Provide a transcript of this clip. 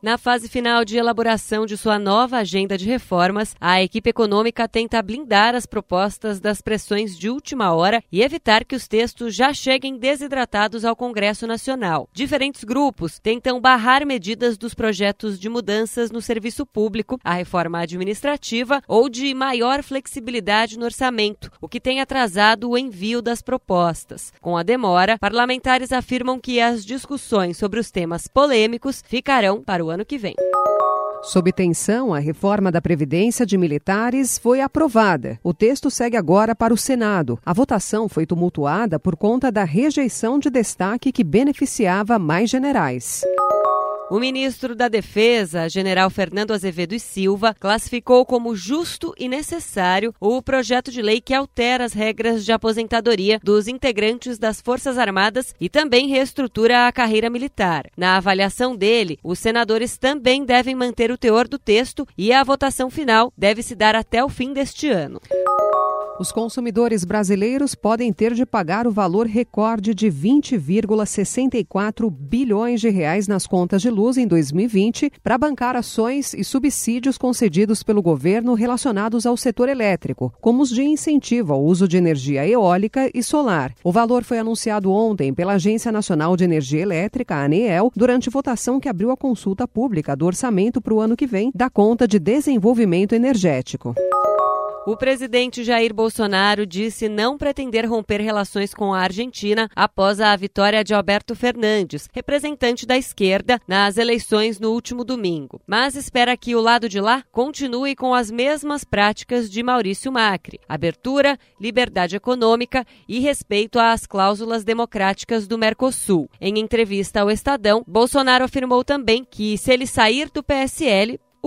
Na fase final de elaboração de sua nova agenda de reformas, a equipe econômica tenta blindar as propostas das pressões de última hora e evitar que os textos já cheguem desidratados ao Congresso Nacional. Diferentes grupos tentam barrar medidas dos projetos de mudanças no serviço público, a reforma administrativa ou de maior flexibilidade no orçamento, o que tem atrasado o envio das propostas. Com a demora, parlamentares afirmam que as discussões sobre os temas polêmicos ficarão para o ano que vem. Sob tensão, a reforma da Previdência de Militares foi aprovada. O texto segue agora para o Senado. A votação foi tumultuada por conta da rejeição de destaque que beneficiava mais generais. O ministro da Defesa, general Fernando Azevedo e Silva, classificou como justo e necessário o projeto de lei que altera as regras de aposentadoria dos integrantes das Forças Armadas e também reestrutura a carreira militar. Na avaliação dele, os senadores também devem manter o teor do texto e a votação final deve se dar até o fim deste ano. Os consumidores brasileiros podem ter de pagar o valor recorde de 20,64 bilhões de reais nas contas de luz em 2020 para bancar ações e subsídios concedidos pelo governo relacionados ao setor elétrico, como os de incentivo ao uso de energia eólica e solar. O valor foi anunciado ontem pela Agência Nacional de Energia Elétrica, ANEEL, durante votação que abriu a consulta pública do orçamento para o ano que vem da conta de desenvolvimento energético. O presidente Jair Bolsonaro disse não pretender romper relações com a Argentina após a vitória de Alberto Fernandes, representante da esquerda, nas eleições no último domingo, mas espera que o lado de lá continue com as mesmas práticas de Maurício Macri: abertura, liberdade econômica e respeito às cláusulas democráticas do Mercosul. Em entrevista ao Estadão, Bolsonaro afirmou também que, se ele sair do PSL,